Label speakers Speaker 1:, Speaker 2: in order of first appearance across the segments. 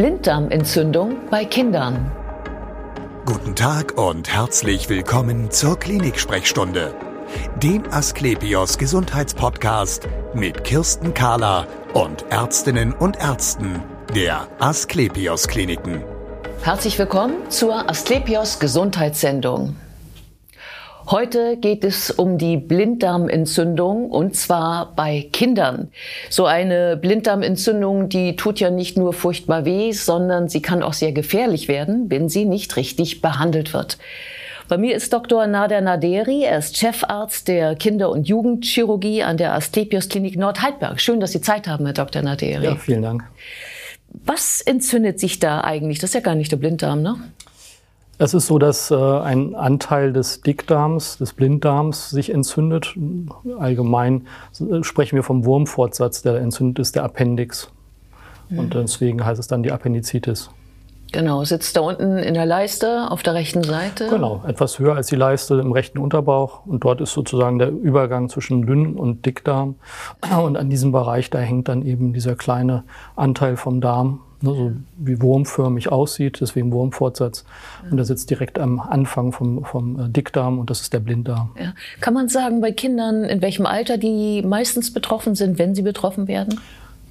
Speaker 1: Blinddarmentzündung bei Kindern.
Speaker 2: Guten Tag und herzlich willkommen zur Klinik-Sprechstunde, dem Asklepios Gesundheitspodcast mit Kirsten Kahler und Ärztinnen und Ärzten der Asklepios Kliniken.
Speaker 1: Herzlich willkommen zur Asklepios Gesundheitssendung. Heute geht es um die Blinddarmentzündung und zwar bei Kindern. So eine Blinddarmentzündung, die tut ja nicht nur furchtbar weh, sondern sie kann auch sehr gefährlich werden, wenn sie nicht richtig behandelt wird. Bei mir ist Dr. Nader Naderi. Er ist Chefarzt der Kinder- und Jugendchirurgie an der Asklepios Klinik Nordheidberg. Schön, dass Sie Zeit haben, Herr Dr. Naderi.
Speaker 3: Ja, vielen Dank.
Speaker 1: Was entzündet sich da eigentlich? Das ist ja gar nicht der Blinddarm, ne?
Speaker 3: Es ist so, dass äh, ein Anteil des Dickdarms, des Blinddarms sich entzündet. Allgemein äh, sprechen wir vom Wurmfortsatz, der entzündet ist, der Appendix. Mhm. Und deswegen heißt es dann die Appendizitis.
Speaker 1: Genau, sitzt da unten in der Leiste auf der rechten Seite.
Speaker 3: Genau, etwas höher als die Leiste im rechten Unterbauch. Und dort ist sozusagen der Übergang zwischen Dünn- und Dickdarm. Und an diesem Bereich, da hängt dann eben dieser kleine Anteil vom Darm ne, so wie wurmförmig aussieht, deswegen Wurmfortsatz. Und der sitzt direkt am Anfang vom, vom äh, Dickdarm und das ist der Blinddarm.
Speaker 1: Ja. Kann man sagen, bei Kindern, in welchem Alter die meistens betroffen sind, wenn sie betroffen werden?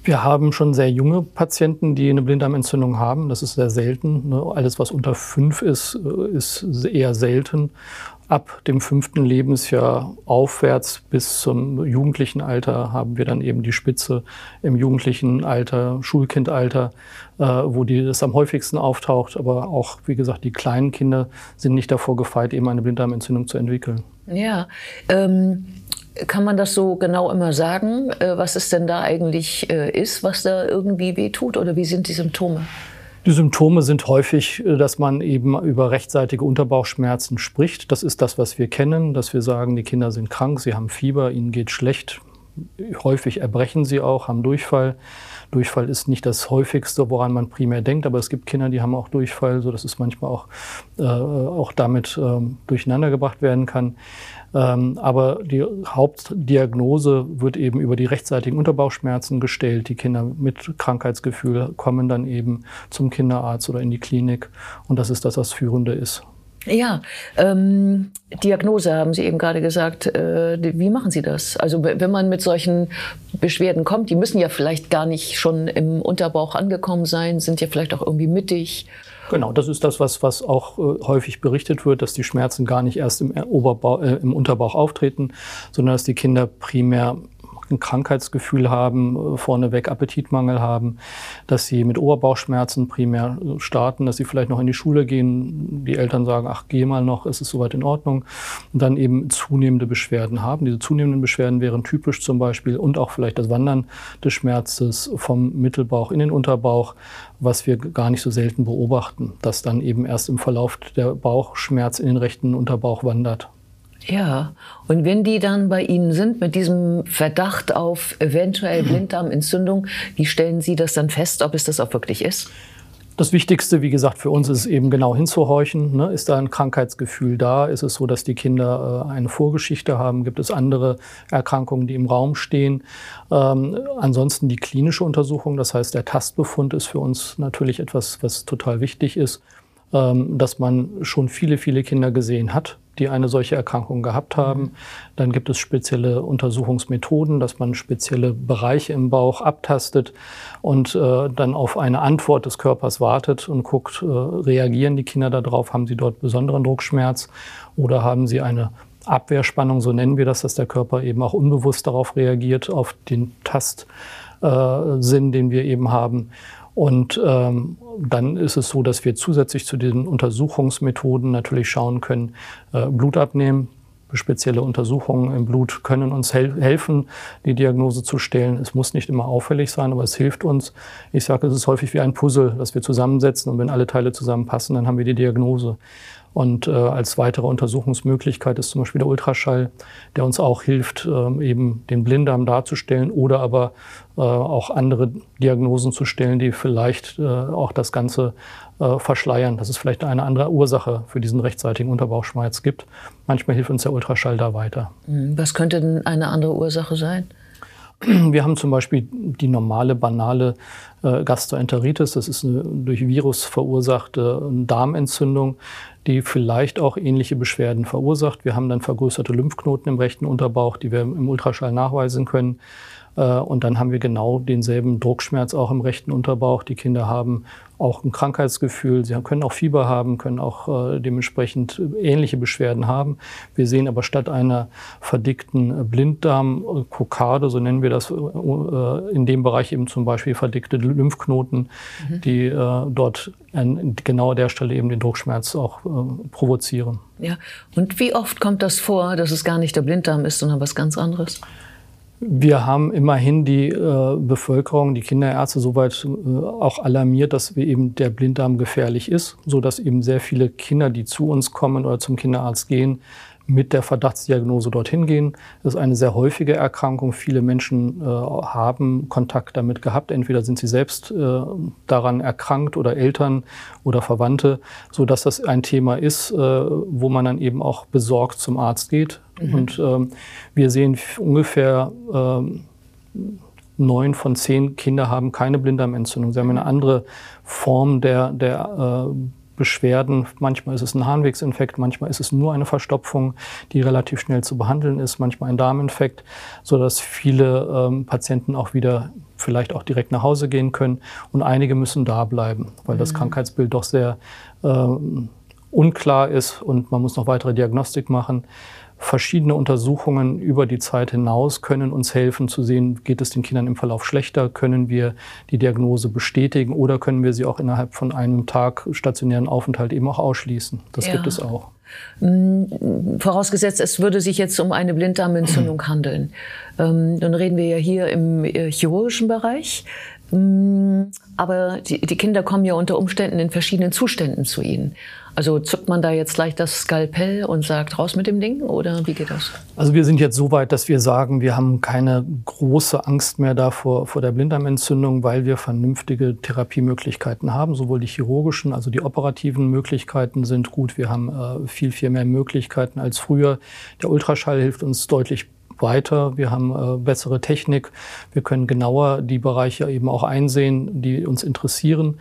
Speaker 3: Wir haben schon sehr junge Patienten, die eine Blinddarmentzündung haben. Das ist sehr selten. Ne. Alles, was unter fünf ist, äh, ist eher selten ab dem fünften Lebensjahr aufwärts bis zum jugendlichen Alter haben wir dann eben die Spitze im jugendlichen Alter, Schulkindalter, äh, wo die das am häufigsten auftaucht. Aber auch, wie gesagt, die kleinen Kinder sind nicht davor gefeit, eben eine Blinddarmentzündung zu entwickeln.
Speaker 1: Ja, ähm, kann man das so genau immer sagen, äh, was es denn da eigentlich äh, ist, was da irgendwie wehtut oder wie sind die Symptome?
Speaker 3: Die Symptome sind häufig, äh, dass man eben über rechtzeitige Unterbauchschmerzen spricht. Das ist das, was wir kennen, dass wir sagen, die Kinder sind krank, sie haben Fieber, ihnen geht schlecht. Häufig erbrechen sie auch, haben Durchfall. Durchfall ist nicht das häufigste, woran man primär denkt, aber es gibt Kinder, die haben auch Durchfall, so dass es manchmal auch, äh, auch damit äh, durcheinander werden kann. Ähm, aber die Hauptdiagnose wird eben über die rechtzeitigen Unterbauchschmerzen gestellt. Die Kinder mit Krankheitsgefühl kommen dann eben zum Kinderarzt oder in die Klinik. Und das ist das, was Führende ist.
Speaker 1: Ja, ähm, Diagnose haben Sie eben gerade gesagt. Äh, wie machen Sie das? Also wenn man mit solchen Beschwerden kommt, die müssen ja vielleicht gar nicht schon im Unterbauch angekommen sein, sind ja vielleicht auch irgendwie mittig.
Speaker 3: Genau, das ist das, was, was auch äh, häufig berichtet wird, dass die Schmerzen gar nicht erst im, Oberbauch, äh, im Unterbauch auftreten, sondern dass die Kinder primär ein Krankheitsgefühl haben, äh, vorneweg Appetitmangel haben, dass sie mit Oberbauchschmerzen primär äh, starten, dass sie vielleicht noch in die Schule gehen, die Eltern sagen, ach, geh mal noch, es ist soweit in Ordnung, und dann eben zunehmende Beschwerden haben. Diese zunehmenden Beschwerden wären typisch zum Beispiel und auch vielleicht das Wandern des Schmerzes vom Mittelbauch in den Unterbauch, was wir gar nicht so selten beobachten, dass dann eben erst im Verlauf der Bauchschmerz in den rechten Unterbauch wandert.
Speaker 1: Ja, und wenn die dann bei Ihnen sind mit diesem Verdacht auf eventuell Blinddarmentzündung, wie stellen Sie das dann fest, ob es das auch wirklich ist?
Speaker 3: Das Wichtigste, wie gesagt, für uns ist eben genau hinzuhorchen. Ne? Ist da ein Krankheitsgefühl da? Ist es so, dass die Kinder äh, eine Vorgeschichte haben? Gibt es andere Erkrankungen, die im Raum stehen? Ähm, ansonsten die klinische Untersuchung, das heißt, der Tastbefund ist für uns natürlich etwas, was total wichtig ist, ähm, dass man schon viele, viele Kinder gesehen hat die eine solche Erkrankung gehabt haben. Dann gibt es spezielle Untersuchungsmethoden, dass man spezielle Bereiche im Bauch abtastet und äh, dann auf eine Antwort des Körpers wartet und guckt, äh, reagieren die Kinder darauf, haben sie dort besonderen Druckschmerz oder haben sie eine Abwehrspannung, so nennen wir das, dass der Körper eben auch unbewusst darauf reagiert, auf den Tastsinn, äh, den wir eben haben. Und ähm, dann ist es so, dass wir zusätzlich zu den Untersuchungsmethoden natürlich schauen können, äh, Blut abnehmen. Spezielle Untersuchungen im Blut können uns hel helfen, die Diagnose zu stellen. Es muss nicht immer auffällig sein, aber es hilft uns. Ich sage, es ist häufig wie ein Puzzle, das wir zusammensetzen und wenn alle Teile zusammenpassen, dann haben wir die Diagnose. Und äh, als weitere Untersuchungsmöglichkeit ist zum Beispiel der Ultraschall, der uns auch hilft, äh, eben den Blinddarm darzustellen oder aber äh, auch andere Diagnosen zu stellen, die vielleicht äh, auch das Ganze äh, verschleiern, dass es vielleicht eine andere Ursache für diesen rechtzeitigen Unterbauchschmerz gibt. Manchmal hilft uns der Ultraschall da weiter.
Speaker 1: Hm, was könnte denn eine andere Ursache sein?
Speaker 3: Wir haben zum Beispiel die normale, banale äh, Gastroenteritis. Das ist eine durch Virus verursachte Darmentzündung, die vielleicht auch ähnliche Beschwerden verursacht. Wir haben dann vergrößerte Lymphknoten im rechten Unterbauch, die wir im Ultraschall nachweisen können. Äh, und dann haben wir genau denselben Druckschmerz auch im rechten Unterbauch. Die Kinder haben auch ein Krankheitsgefühl. Sie können auch Fieber haben, können auch äh, dementsprechend ähnliche Beschwerden haben. Wir sehen aber statt einer verdickten Blinddarmkokade, so nennen wir das, äh, in dem Bereich eben zum Beispiel verdickte Lymphknoten, mhm. die äh, dort an genau der Stelle eben den Druckschmerz auch äh, provozieren.
Speaker 1: Ja, und wie oft kommt das vor, dass es gar nicht der Blinddarm ist, sondern was ganz anderes?
Speaker 3: Wir haben immerhin die äh, Bevölkerung, die Kinderärzte soweit äh, auch alarmiert, dass wir eben der Blinddarm gefährlich ist, so dass eben sehr viele Kinder, die zu uns kommen oder zum Kinderarzt gehen, mit der Verdachtsdiagnose dorthin gehen. Das ist eine sehr häufige Erkrankung. Viele Menschen äh, haben Kontakt damit gehabt. Entweder sind sie selbst äh, daran erkrankt oder Eltern oder Verwandte, so dass das ein Thema ist, äh, wo man dann eben auch besorgt zum Arzt geht. Mhm. Und ähm, wir sehen ungefähr ähm, neun von zehn Kinder haben keine Blinddarmentzündung. Sie haben eine andere Form der, der äh, Beschwerden. Manchmal ist es ein Harnwegsinfekt, manchmal ist es nur eine Verstopfung, die relativ schnell zu behandeln ist, manchmal ein Darminfekt, so dass viele ähm, Patienten auch wieder vielleicht auch direkt nach Hause gehen können und einige müssen da bleiben, weil das mhm. Krankheitsbild doch sehr äh, unklar ist und man muss noch weitere Diagnostik machen. Verschiedene Untersuchungen über die Zeit hinaus können uns helfen zu sehen, geht es den Kindern im Verlauf schlechter, können wir die Diagnose bestätigen oder können wir sie auch innerhalb von einem Tag stationären Aufenthalt eben auch ausschließen. Das ja. gibt es auch.
Speaker 1: Mm, vorausgesetzt, es würde sich jetzt um eine Blinddarmentzündung handeln. Ähm, dann reden wir ja hier im äh, chirurgischen Bereich. Mm, aber die, die Kinder kommen ja unter Umständen in verschiedenen Zuständen zu Ihnen. Also zuckt man da jetzt gleich das Skalpell und sagt, raus mit dem Ding oder wie geht das?
Speaker 3: Also wir sind jetzt so weit, dass wir sagen, wir haben keine große Angst mehr davor vor der Blinddarmentzündung, weil wir vernünftige Therapiemöglichkeiten haben. Sowohl die chirurgischen, also die operativen Möglichkeiten sind gut. Wir haben äh, viel, viel mehr Möglichkeiten als früher. Der Ultraschall hilft uns deutlich weiter. Wir haben äh, bessere Technik. Wir können genauer die Bereiche eben auch einsehen, die uns interessieren.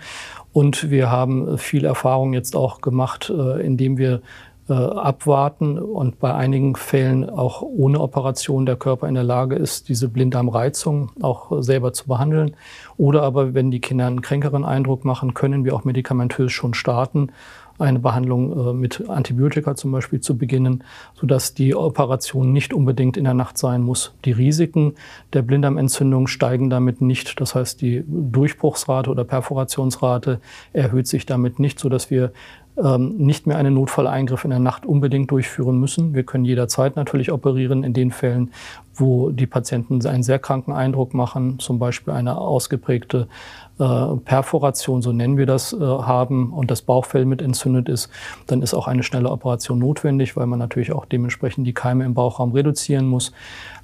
Speaker 3: Und wir haben viel Erfahrung jetzt auch gemacht, äh, indem wir äh, abwarten und bei einigen Fällen auch ohne Operation der Körper in der Lage ist, diese Blinddarmreizung auch selber zu behandeln. Oder aber, wenn die Kinder einen kränkeren Eindruck machen, können wir auch medikamentös schon starten eine Behandlung äh, mit Antibiotika zum Beispiel zu beginnen, sodass die Operation nicht unbedingt in der Nacht sein muss. Die Risiken der Blinddarmentzündung steigen damit nicht. Das heißt, die Durchbruchsrate oder Perforationsrate erhöht sich damit nicht, sodass wir nicht mehr einen Notfalleingriff in der Nacht unbedingt durchführen müssen. Wir können jederzeit natürlich operieren in den Fällen, wo die Patienten einen sehr kranken Eindruck machen, zum Beispiel eine ausgeprägte äh, Perforation, so nennen wir das, äh, haben und das Bauchfell mit entzündet ist, dann ist auch eine schnelle Operation notwendig, weil man natürlich auch dementsprechend die Keime im Bauchraum reduzieren muss.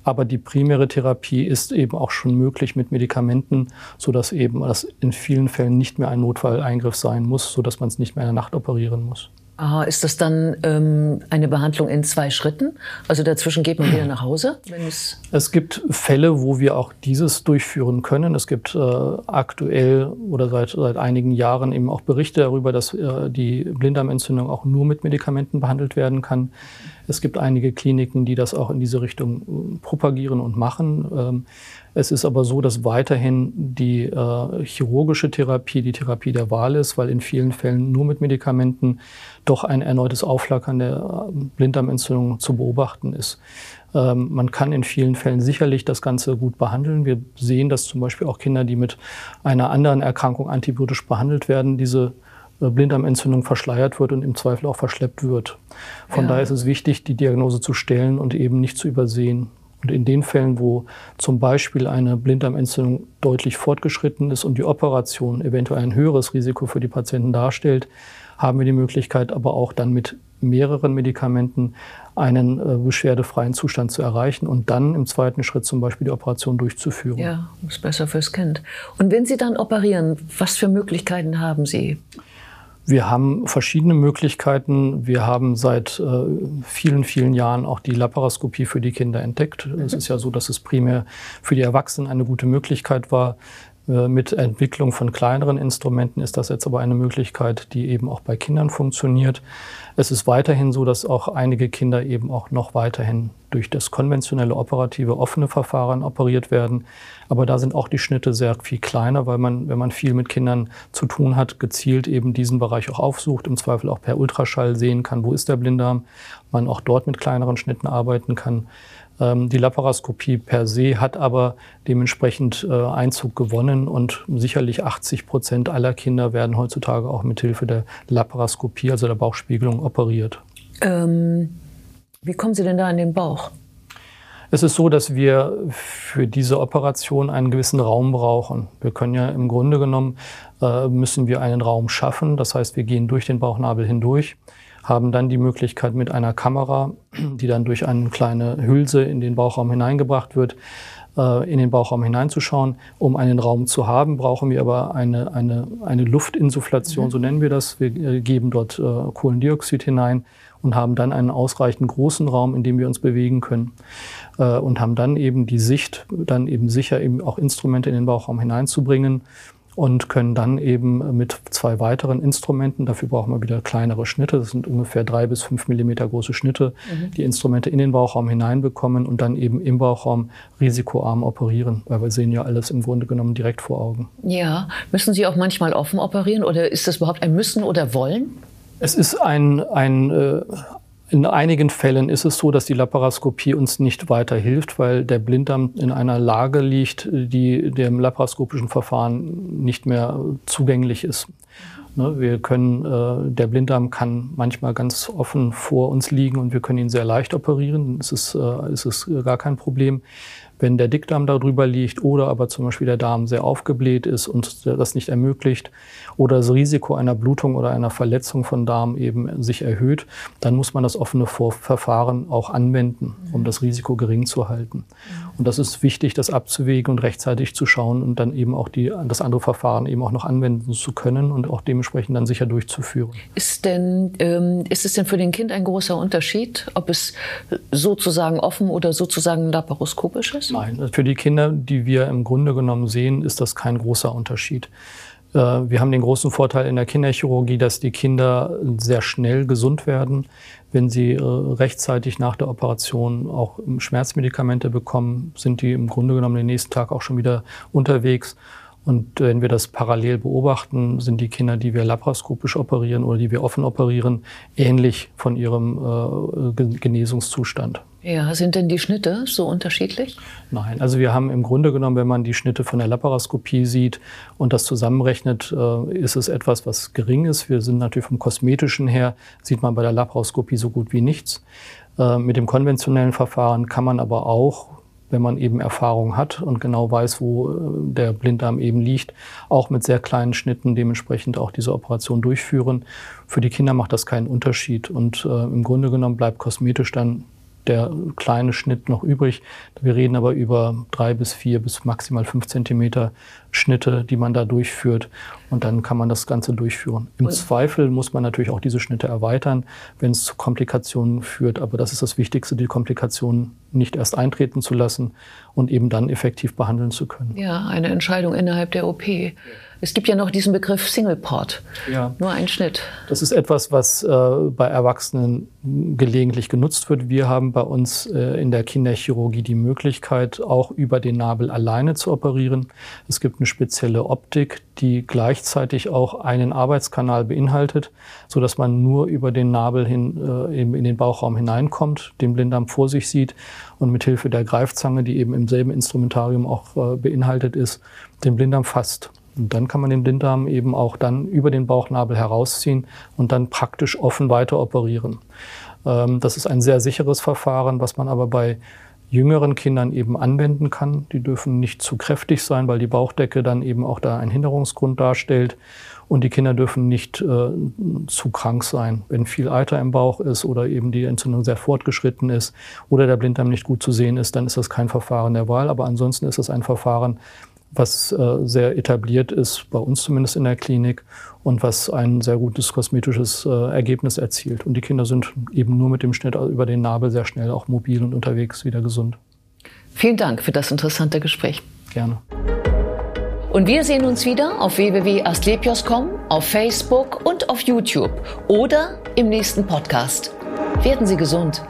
Speaker 3: Aber die primäre Therapie ist eben auch schon möglich mit Medikamenten, so dass eben das in vielen Fällen nicht mehr ein Notfalleingriff sein muss, so dass man es nicht mehr in der Nacht operieren muss.
Speaker 1: Aha, ist das dann ähm, eine Behandlung in zwei Schritten? Also dazwischen geht man wieder nach Hause?
Speaker 3: es, es gibt Fälle, wo wir auch dieses durchführen können. Es gibt äh, aktuell oder seit, seit einigen Jahren eben auch Berichte darüber, dass äh, die Blinddarmentzündung auch nur mit Medikamenten behandelt werden kann. Es gibt einige Kliniken, die das auch in diese Richtung äh, propagieren und machen. Ähm, es ist aber so, dass weiterhin die äh, chirurgische Therapie die Therapie der Wahl ist, weil in vielen Fällen nur mit Medikamenten doch ein erneutes Aufflackern der äh, Blinddarmentzündung zu beobachten ist. Ähm, man kann in vielen Fällen sicherlich das Ganze gut behandeln. Wir sehen, dass zum Beispiel auch Kinder, die mit einer anderen Erkrankung antibiotisch behandelt werden, diese Blinddarmentzündung verschleiert wird und im Zweifel auch verschleppt wird. Von ja. daher ist es wichtig, die Diagnose zu stellen und eben nicht zu übersehen. Und in den Fällen, wo zum Beispiel eine Blinddarmentzündung deutlich fortgeschritten ist und die Operation eventuell ein höheres Risiko für die Patienten darstellt, haben wir die Möglichkeit, aber auch dann mit mehreren Medikamenten einen äh, beschwerdefreien Zustand zu erreichen und dann im zweiten Schritt zum Beispiel die Operation durchzuführen.
Speaker 1: Ja, ist besser fürs Kind. Und wenn Sie dann operieren, was für Möglichkeiten haben Sie?
Speaker 3: Wir haben verschiedene Möglichkeiten. Wir haben seit äh, vielen, vielen Jahren auch die Laparoskopie für die Kinder entdeckt. Mhm. Es ist ja so, dass es primär für die Erwachsenen eine gute Möglichkeit war. Äh, mit Entwicklung von kleineren Instrumenten ist das jetzt aber eine Möglichkeit, die eben auch bei Kindern funktioniert. Es ist weiterhin so, dass auch einige Kinder eben auch noch weiterhin durch das konventionelle operative offene Verfahren operiert werden. Aber da sind auch die Schnitte sehr viel kleiner, weil man, wenn man viel mit Kindern zu tun hat, gezielt eben diesen Bereich auch aufsucht, im Zweifel auch per Ultraschall sehen kann, wo ist der Blinddarm, man auch dort mit kleineren Schnitten arbeiten kann. Ähm, die Laparoskopie per se hat aber dementsprechend äh, Einzug gewonnen und sicherlich 80 Prozent aller Kinder werden heutzutage auch mit Hilfe der Laparoskopie, also der Bauchspiegelung, operiert. Ähm,
Speaker 1: wie kommen Sie denn da in den Bauch?
Speaker 3: Es ist so, dass wir für diese Operation einen gewissen Raum brauchen. Wir können ja im Grunde genommen, äh, müssen wir einen Raum schaffen. Das heißt, wir gehen durch den Bauchnabel hindurch haben dann die Möglichkeit mit einer Kamera, die dann durch eine kleine Hülse in den Bauchraum hineingebracht wird, äh, in den Bauchraum hineinzuschauen. Um einen Raum zu haben, brauchen wir aber eine, eine, eine Luftinsufflation, mhm. so nennen wir das. Wir äh, geben dort äh, Kohlendioxid hinein und haben dann einen ausreichend großen Raum, in dem wir uns bewegen können und haben dann eben die Sicht, dann eben sicher eben auch Instrumente in den Bauchraum hineinzubringen und können dann eben mit zwei weiteren Instrumenten, dafür brauchen wir wieder kleinere Schnitte, das sind ungefähr drei bis fünf Millimeter große Schnitte, mhm. die Instrumente in den Bauchraum hineinbekommen und dann eben im Bauchraum risikoarm operieren, weil wir sehen ja alles im Grunde genommen direkt vor Augen.
Speaker 1: Ja, müssen Sie auch manchmal offen operieren oder ist das überhaupt ein Müssen oder Wollen?
Speaker 3: Es ist ein, ein, äh, in einigen Fällen ist es so, dass die Laparoskopie uns nicht weiter hilft, weil der Blinddarm in einer Lage liegt, die dem laparoskopischen Verfahren nicht mehr zugänglich ist. Ne, wir können, äh, der Blinddarm kann manchmal ganz offen vor uns liegen und wir können ihn sehr leicht operieren. Es ist, äh, es ist gar kein Problem. Wenn der Dickdarm darüber liegt oder aber zum Beispiel der Darm sehr aufgebläht ist und das nicht ermöglicht oder das Risiko einer Blutung oder einer Verletzung von Darm eben sich erhöht, dann muss man das offene Verfahren auch anwenden, um das Risiko gering zu halten. Und das ist wichtig, das abzuwägen und rechtzeitig zu schauen und dann eben auch die, das andere Verfahren eben auch noch anwenden zu können und auch dementsprechend dann sicher durchzuführen.
Speaker 1: Ist denn, ähm, ist es denn für den Kind ein großer Unterschied, ob es sozusagen offen oder sozusagen laparoskopisch ist?
Speaker 3: Nein, für die Kinder, die wir im Grunde genommen sehen, ist das kein großer Unterschied. Äh, wir haben den großen Vorteil in der Kinderchirurgie, dass die Kinder sehr schnell gesund werden. Wenn sie äh, rechtzeitig nach der Operation auch Schmerzmedikamente bekommen, sind die im Grunde genommen den nächsten Tag auch schon wieder unterwegs. Und wenn wir das parallel beobachten, sind die Kinder, die wir laparoskopisch operieren oder die wir offen operieren, ähnlich von ihrem äh, Genesungszustand.
Speaker 1: Ja, sind denn die Schnitte so unterschiedlich?
Speaker 3: Nein, also wir haben im Grunde genommen, wenn man die Schnitte von der Laparoskopie sieht und das zusammenrechnet, äh, ist es etwas, was gering ist. Wir sind natürlich vom kosmetischen her, sieht man bei der Laparoskopie so gut wie nichts. Äh, mit dem konventionellen Verfahren kann man aber auch, wenn man eben Erfahrung hat und genau weiß, wo äh, der Blinddarm eben liegt, auch mit sehr kleinen Schnitten dementsprechend auch diese Operation durchführen. Für die Kinder macht das keinen Unterschied und äh, im Grunde genommen bleibt kosmetisch dann der kleine Schnitt noch übrig. Wir reden aber über drei bis vier bis maximal fünf Zentimeter Schnitte, die man da durchführt. Und dann kann man das Ganze durchführen. Im Zweifel muss man natürlich auch diese Schnitte erweitern, wenn es zu Komplikationen führt. Aber das ist das Wichtigste, die Komplikationen nicht erst eintreten zu lassen und eben dann effektiv behandeln zu können.
Speaker 1: Ja, eine Entscheidung innerhalb der OP. Es gibt ja noch diesen Begriff Single Port. Ja. Nur ein Schnitt.
Speaker 3: Das ist etwas, was äh, bei Erwachsenen gelegentlich genutzt wird. Wir haben bei uns äh, in der Kinderchirurgie die Möglichkeit, auch über den Nabel alleine zu operieren. Es gibt eine spezielle Optik, die gleichzeitig auch einen Arbeitskanal beinhaltet, so dass man nur über den Nabel hin äh, eben in den Bauchraum hineinkommt, den Blinddarm vor sich sieht und mit Hilfe der Greifzange, die eben im selben Instrumentarium auch äh, beinhaltet ist, den Blinddarm fasst. Und dann kann man den Blinddarm eben auch dann über den Bauchnabel herausziehen und dann praktisch offen weiter operieren. Ähm, das ist ein sehr sicheres Verfahren, was man aber bei jüngeren Kindern eben anwenden kann. Die dürfen nicht zu kräftig sein, weil die Bauchdecke dann eben auch da einen Hinderungsgrund darstellt. Und die Kinder dürfen nicht äh, zu krank sein. Wenn viel Eiter im Bauch ist oder eben die Entzündung sehr fortgeschritten ist oder der Blinddarm nicht gut zu sehen ist, dann ist das kein Verfahren der Wahl. Aber ansonsten ist es ein Verfahren, was äh, sehr etabliert ist, bei uns zumindest in der Klinik und was ein sehr gutes kosmetisches äh, Ergebnis erzielt. Und die Kinder sind eben nur mit dem Schnitt über den Nabel sehr schnell auch mobil und unterwegs wieder gesund.
Speaker 1: Vielen Dank für das interessante Gespräch.
Speaker 3: Gerne.
Speaker 1: Und wir sehen uns wieder auf www.astlepios.com, auf Facebook und auf YouTube oder im nächsten Podcast. Werden Sie gesund.